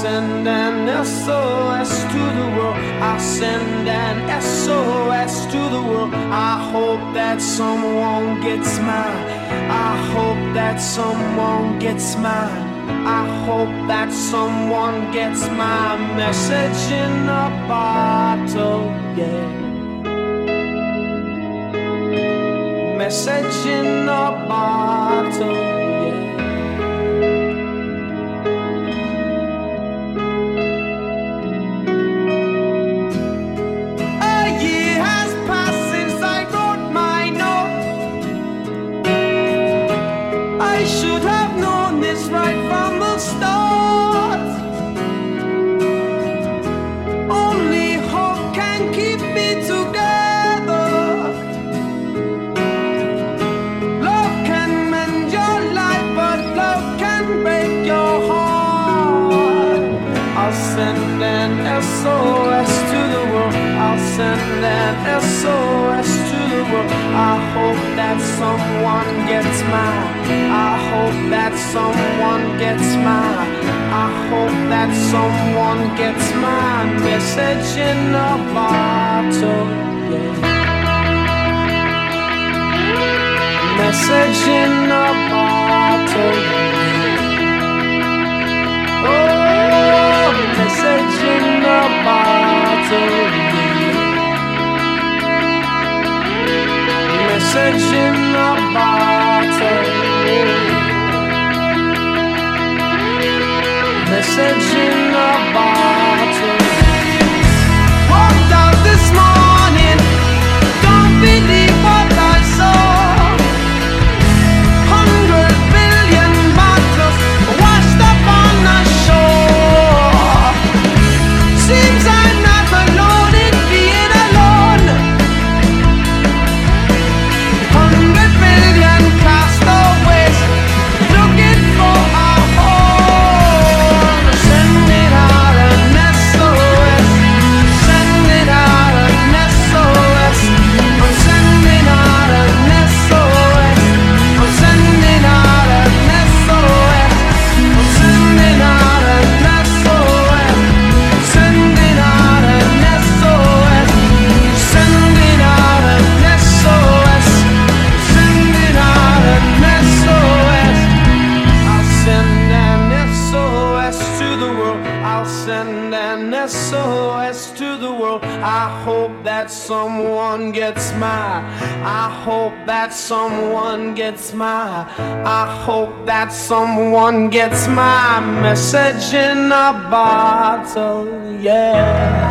Send an SOS to the world. I send an SOS to the world. I hope that someone gets mine. I hope that someone gets mine. I hope that someone gets my message in a bottle. Yeah. Message in a bottle. Send an SOS to the world. I'll send an SOS to the world. I hope that someone gets mine. I hope that someone gets mine. I hope that someone gets my message in a bottle. Yeah. Message in a bottle. Oh, message in a bottle. Message in a bottle. Message in a bottle. Walked out this morning. Someone gets my. I hope that someone gets my. I hope that someone gets my message in a bottle, yeah.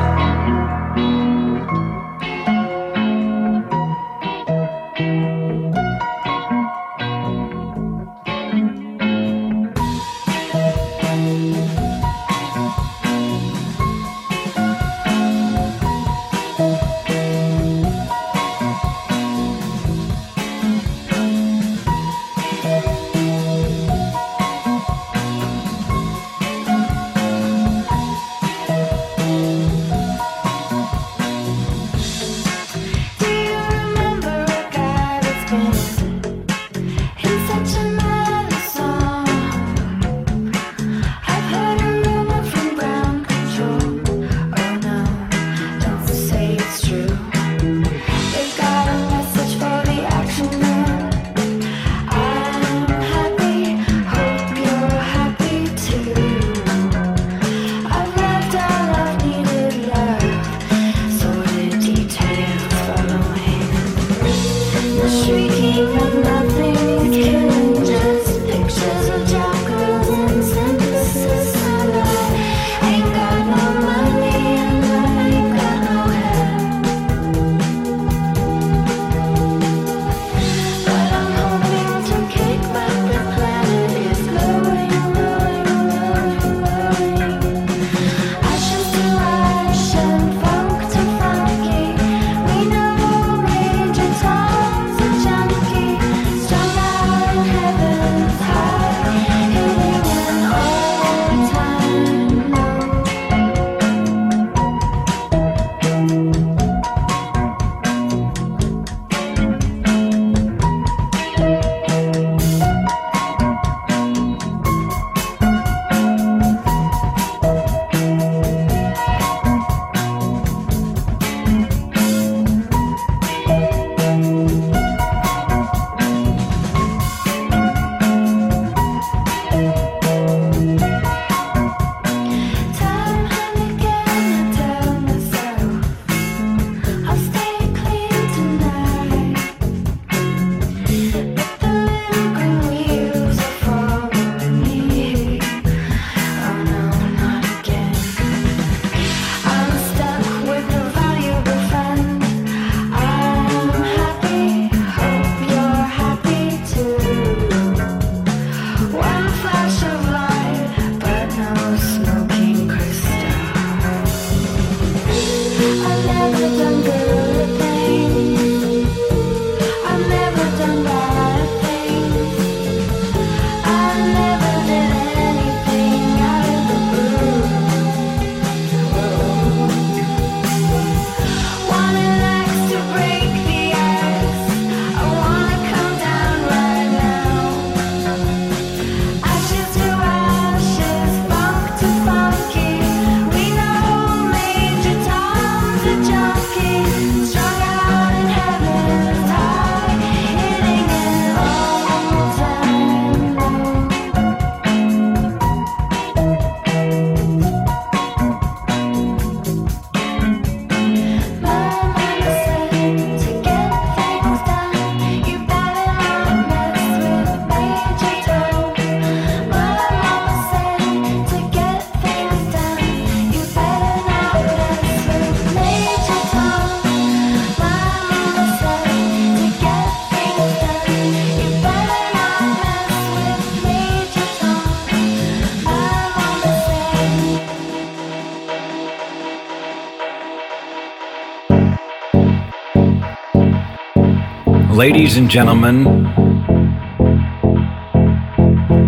Ladies and gentlemen,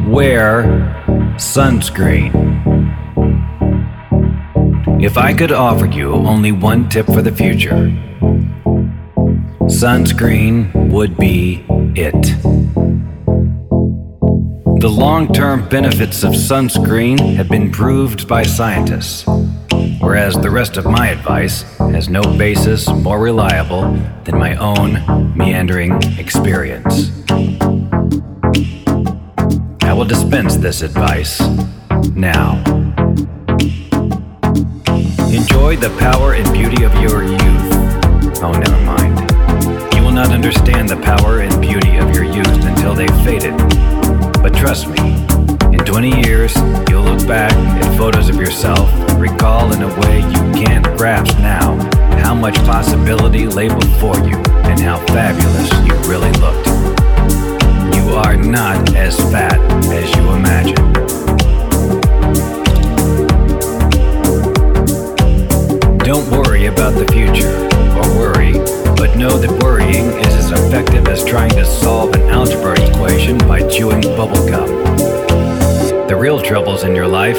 wear sunscreen. If I could offer you only one tip for the future, sunscreen would be it. The long term benefits of sunscreen have been proved by scientists, whereas the rest of my advice has no basis more reliable than my own meandering experience. I will dispense this advice now. Enjoy the power and beauty of your youth. Oh, never mind. You will not understand the power and beauty of your youth until they've faded. But trust me, in 20 years, you'll look back at photos of yourself recall in a way you can't grasp now how much possibility lay before you and how fabulous you really looked. You are not as fat as you imagine. Don't worry about the future, or worry, but know that worrying is as effective as trying to solve an algebra equation by chewing bubblegum. The real troubles in your life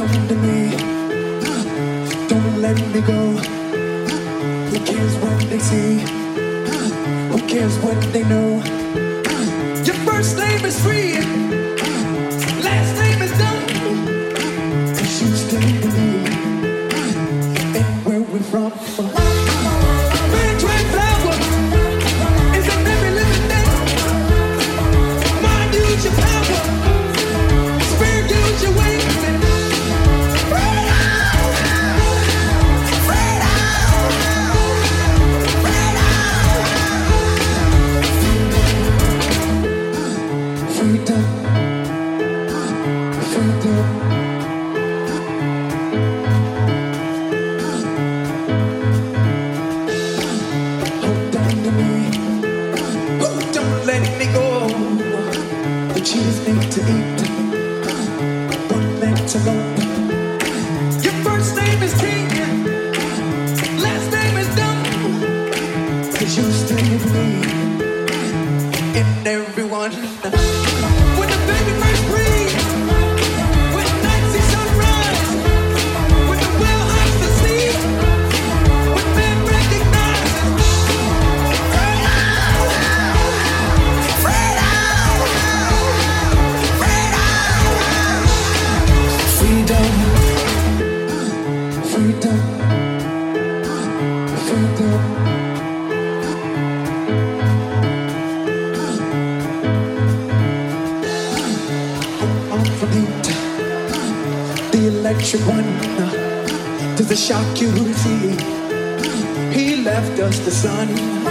Don't let me, go. Who cares what they see? Who cares what they know? Your first name is free. makes wonder Does the shock you see? He left us the sun.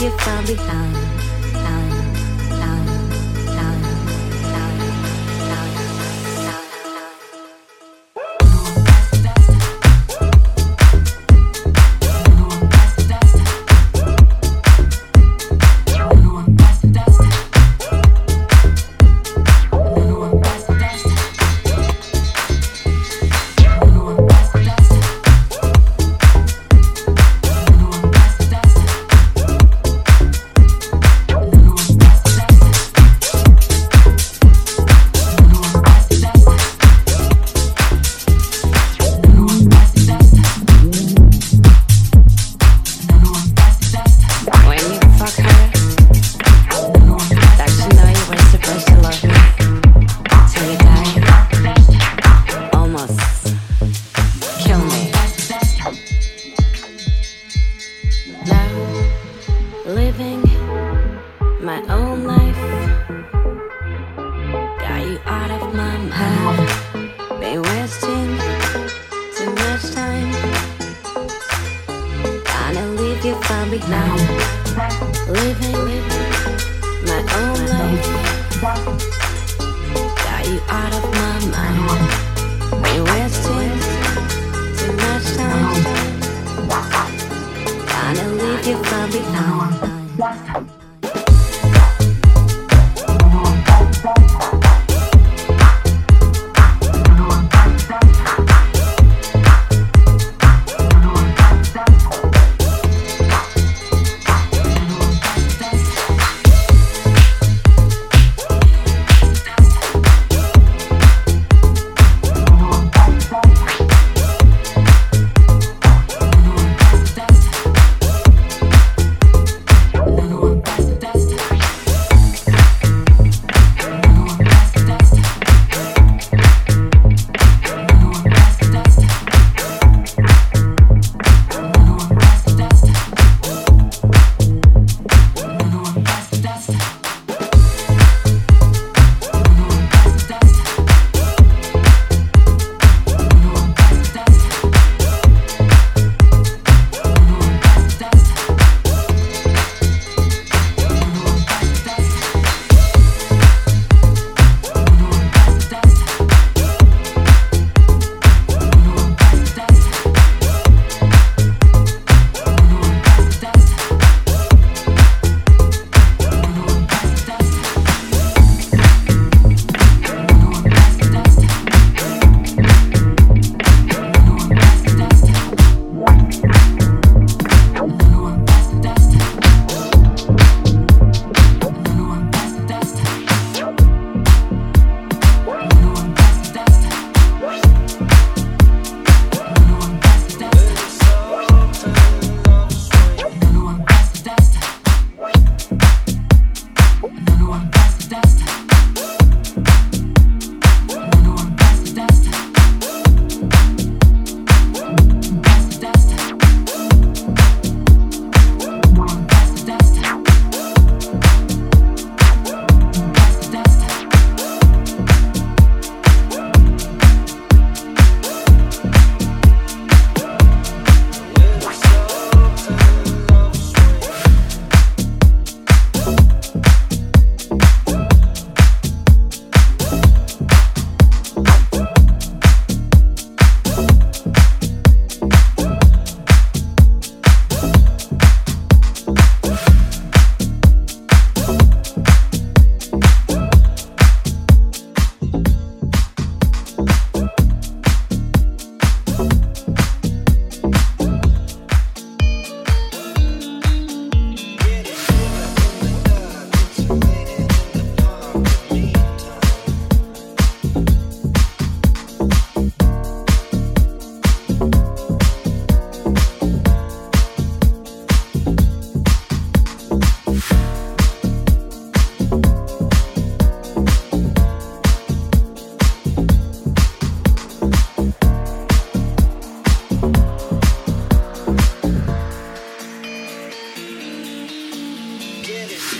you found behind.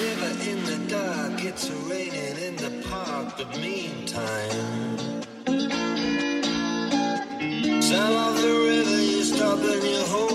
shiver in the dark, it's raining in the park, but meantime. Sound of the river, you stop and you hold.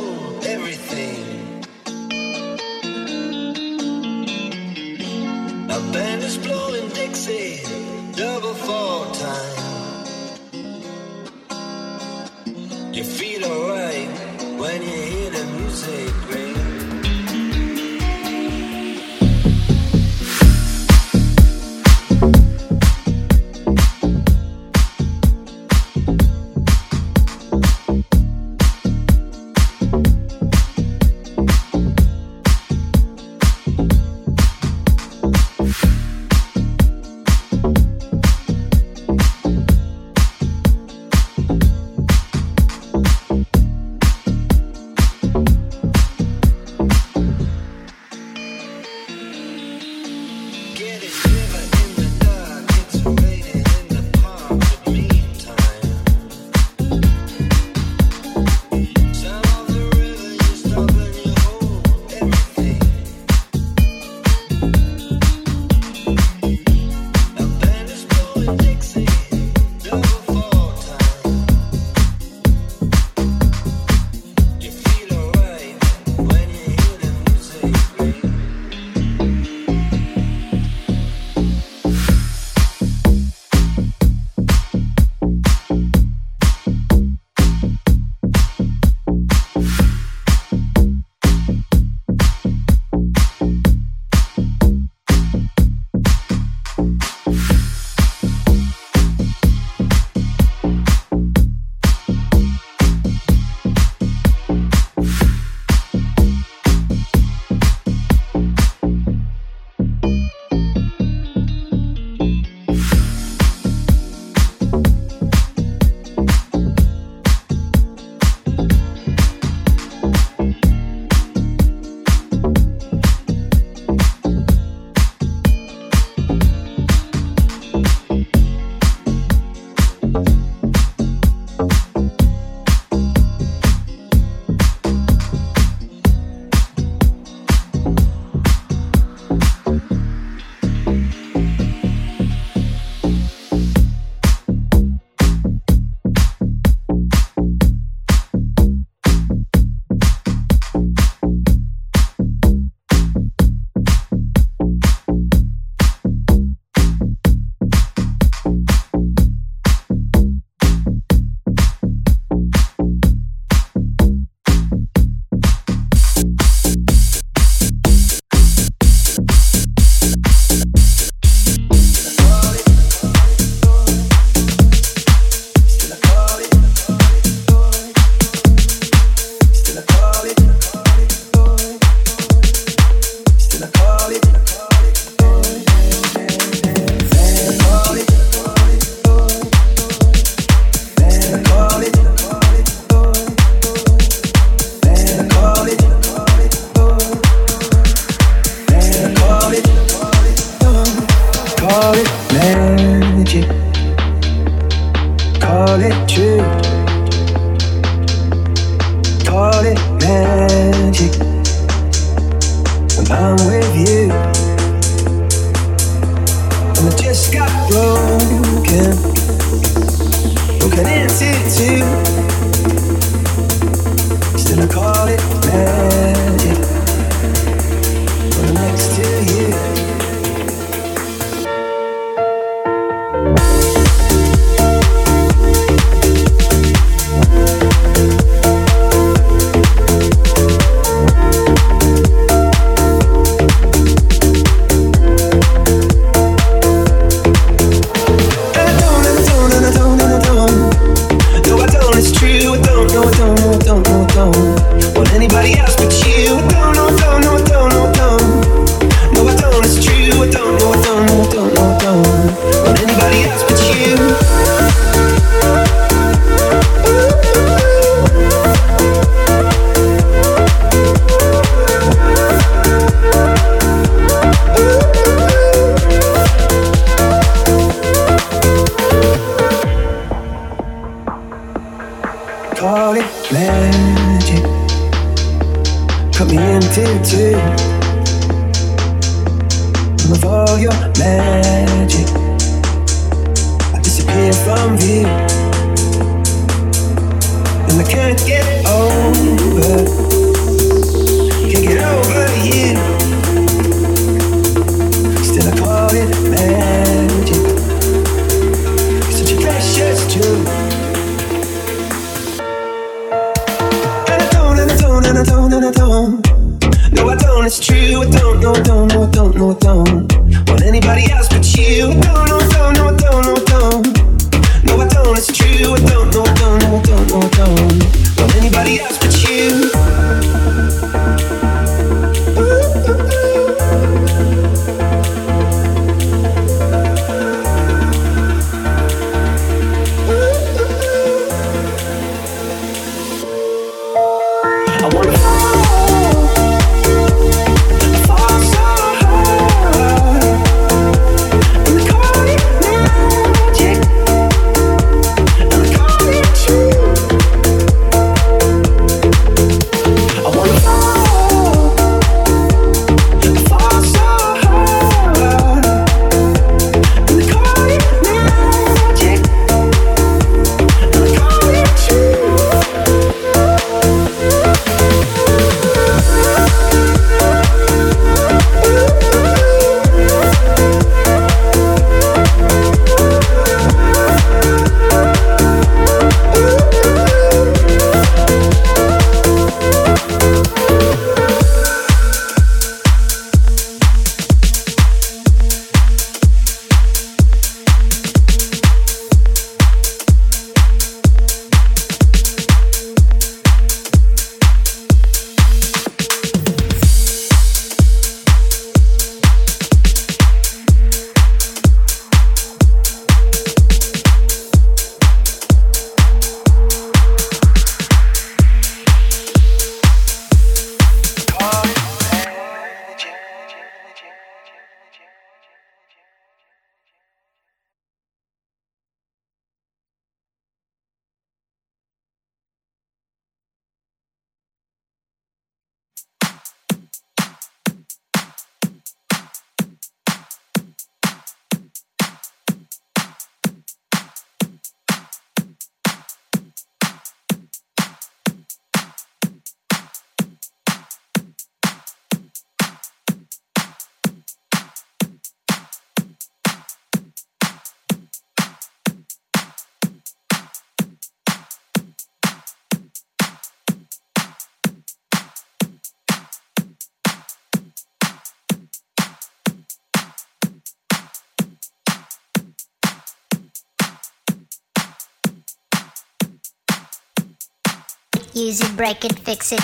Use it, break it, fix it,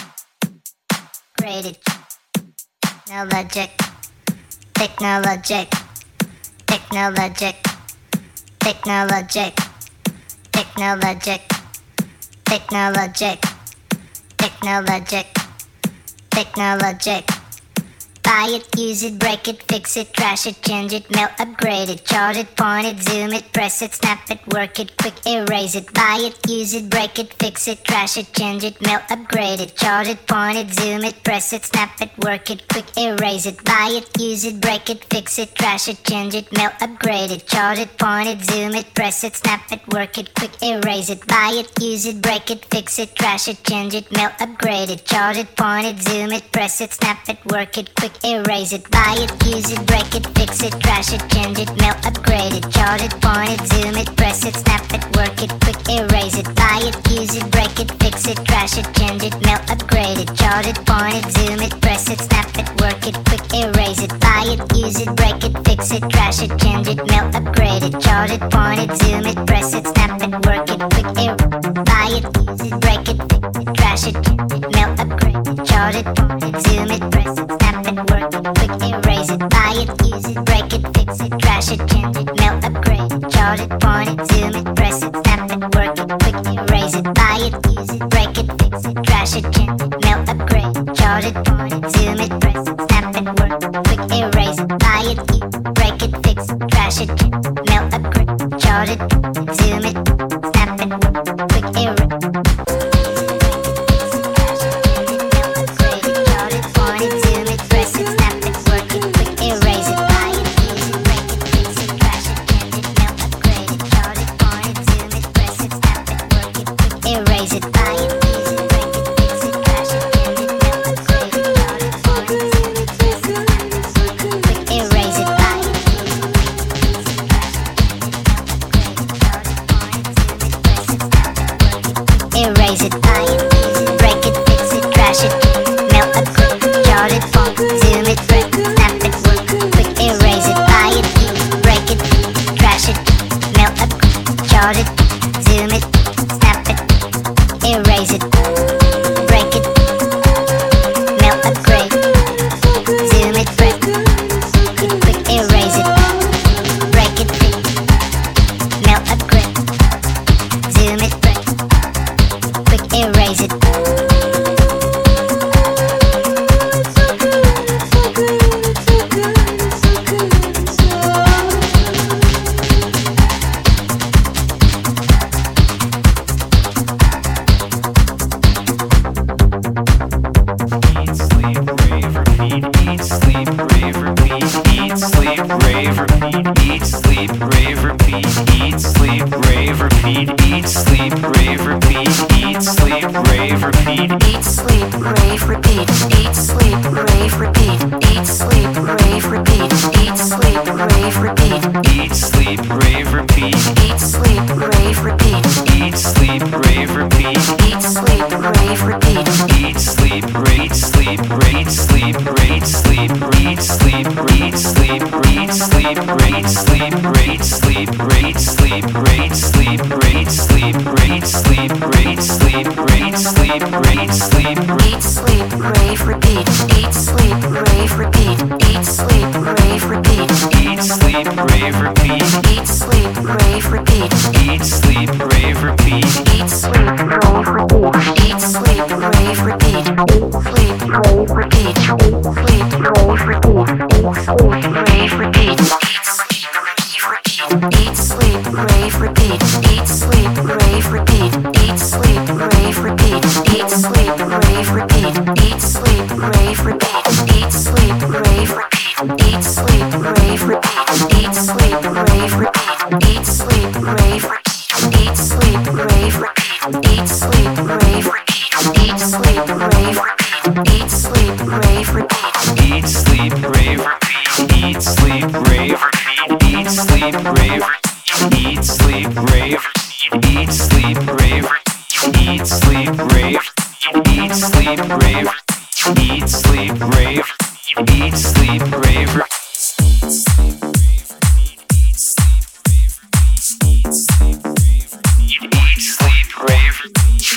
grade it. Technologic, technologic, technologic, technologic, technologic, technologic, technologic, technologic. Buy it, use it, break it, fix it, trash it, change it, melt, upgrade it, chart it, point it, zoom it, press it, snap it, work it, quick erase it. Buy it, use it, break it, fix it, trash it, change it, melt, upgrade it, chart it, point it, zoom it, press it, snap it, work it, quick erase it. Buy it, use it, break it, fix it, trash it, change it, melt, upgrade it, chart it, point it, zoom it, press it, snap it, work it, quick erase it. Buy it, use it, break it, fix it, trash it, change it, melt, upgrade it, it, point it, zoom it, press it, snap it, work it, quick erase it, buy it, use it, break it, fix it, trash it, change it, melt, upgrade it, chart it, point it, zoom it, press it, snap it, work it, quick erase it, buy it, use it, break it, fix it, trash it, change it, melt, upgrade it, chart it, point it, zoom it, press it, snap it, work it, quick erase it, buy it, use it, break it, fix it, trash it, change it, melt, upgrade it, chart it, point it, zoom it, press it, snap it, work it, quick erase buy it, use it, break it, fix it, trash it, change it, melt, upgrade it, chart it, point it, zoom it, press it, snap it, work it, quick erase it, buy it, use it, break it, fix it, trash it, change it, melt, upgrade chart it, point it, zoom it, press it, snap it, work it, quick erase it, buy it, use it, break it, fix it, trash it, change it, melt, upgrade chart it, point it, zoom it, press it, snap it, work it, quick erase it, buy it, use it, break it, fix it, trash it, change it, melt, upgrade, chart it, zoom it, need Eat, sleep, rave, repeat. Eat, sleep, rave, repeat. Eat, sleep, rave, repeat. Eat, sleep, rave, Eat, sleep, rave, Eat, sleep, rave, Eat, sleep, rave, Eat, sleep, rave, Eat, sleep, rave, Eat, sleep, rave. Eat, sleep, rave.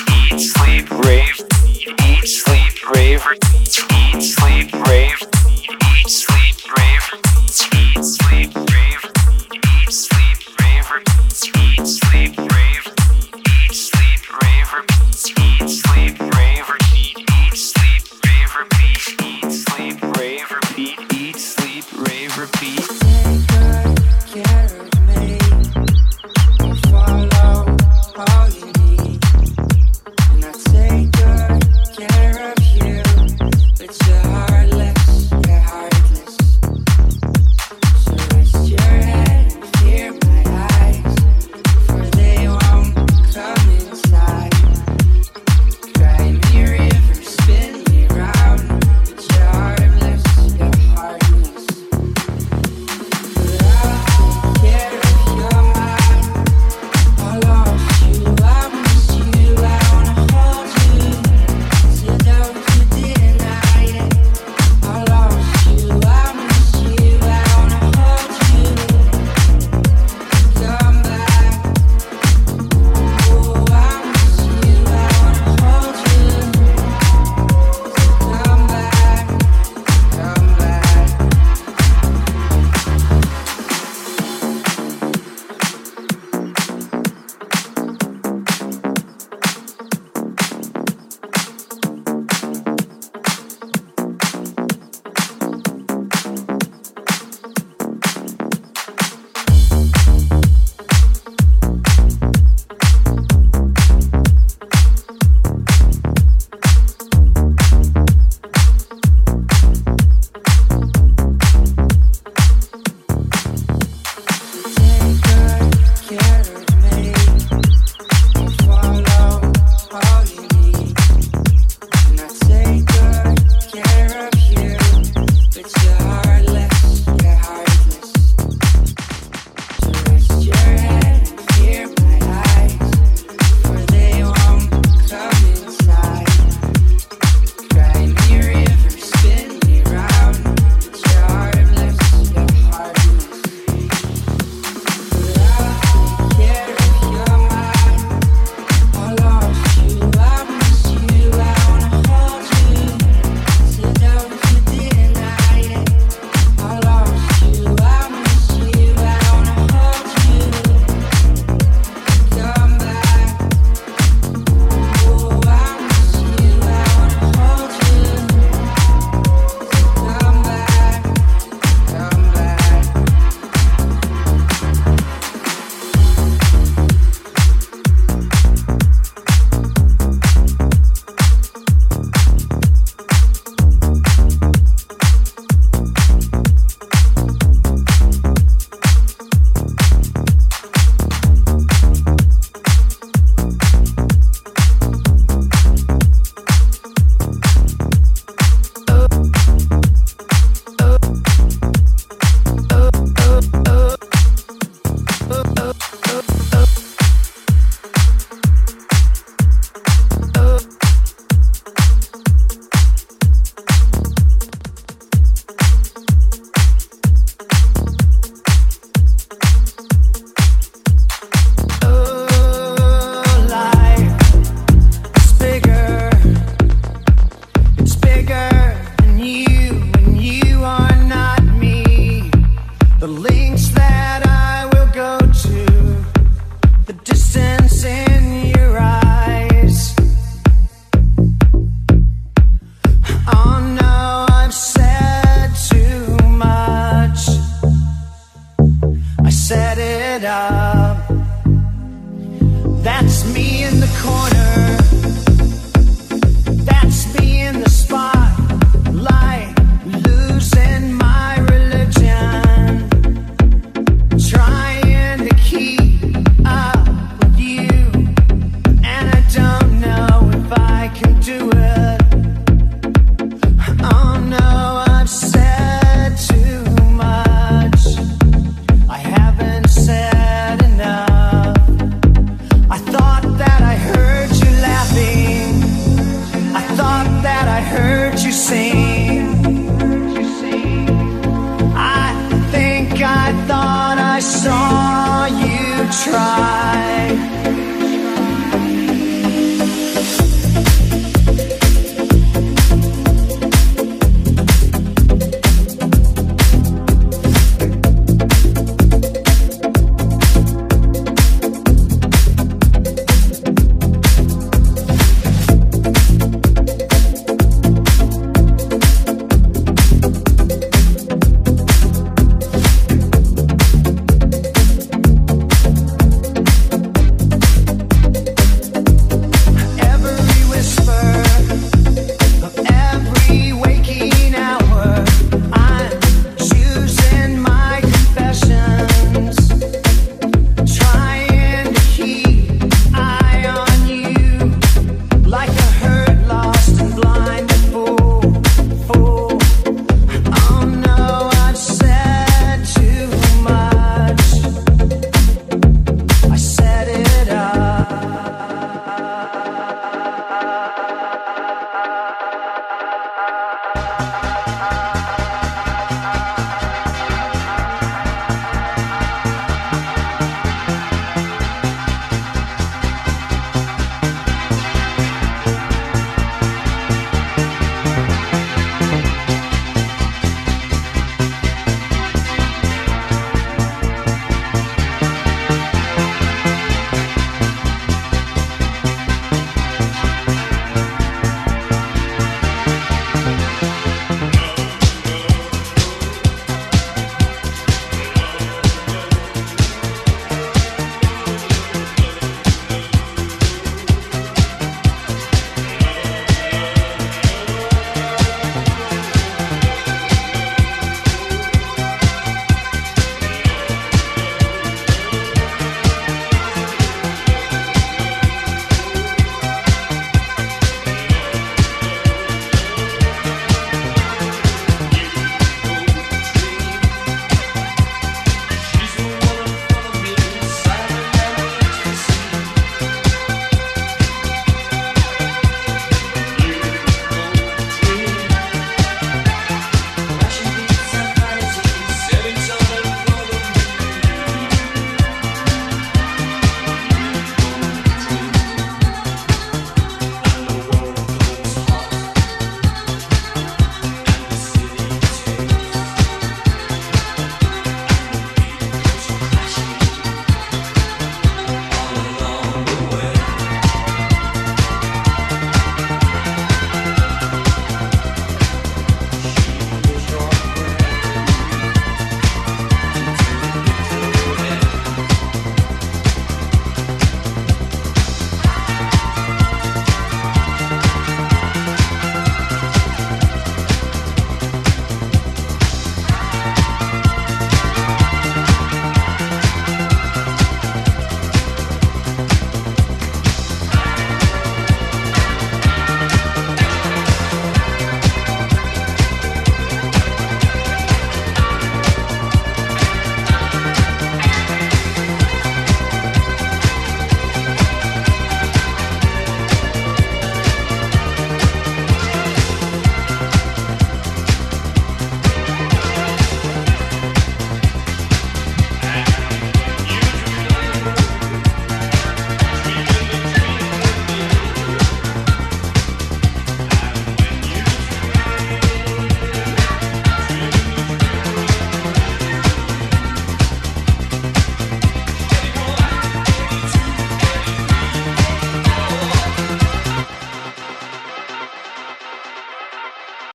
Eat, sleep, rave. Eat, sleep rave, eat, sleep, rave, eat, sleep, rave, eat, sleep, rave, eat, sleep, rave, eat, sleep, rave, eat, sleep, rave, eat, sleep, rave, eat, sleep, rave, eat, sleep, rave.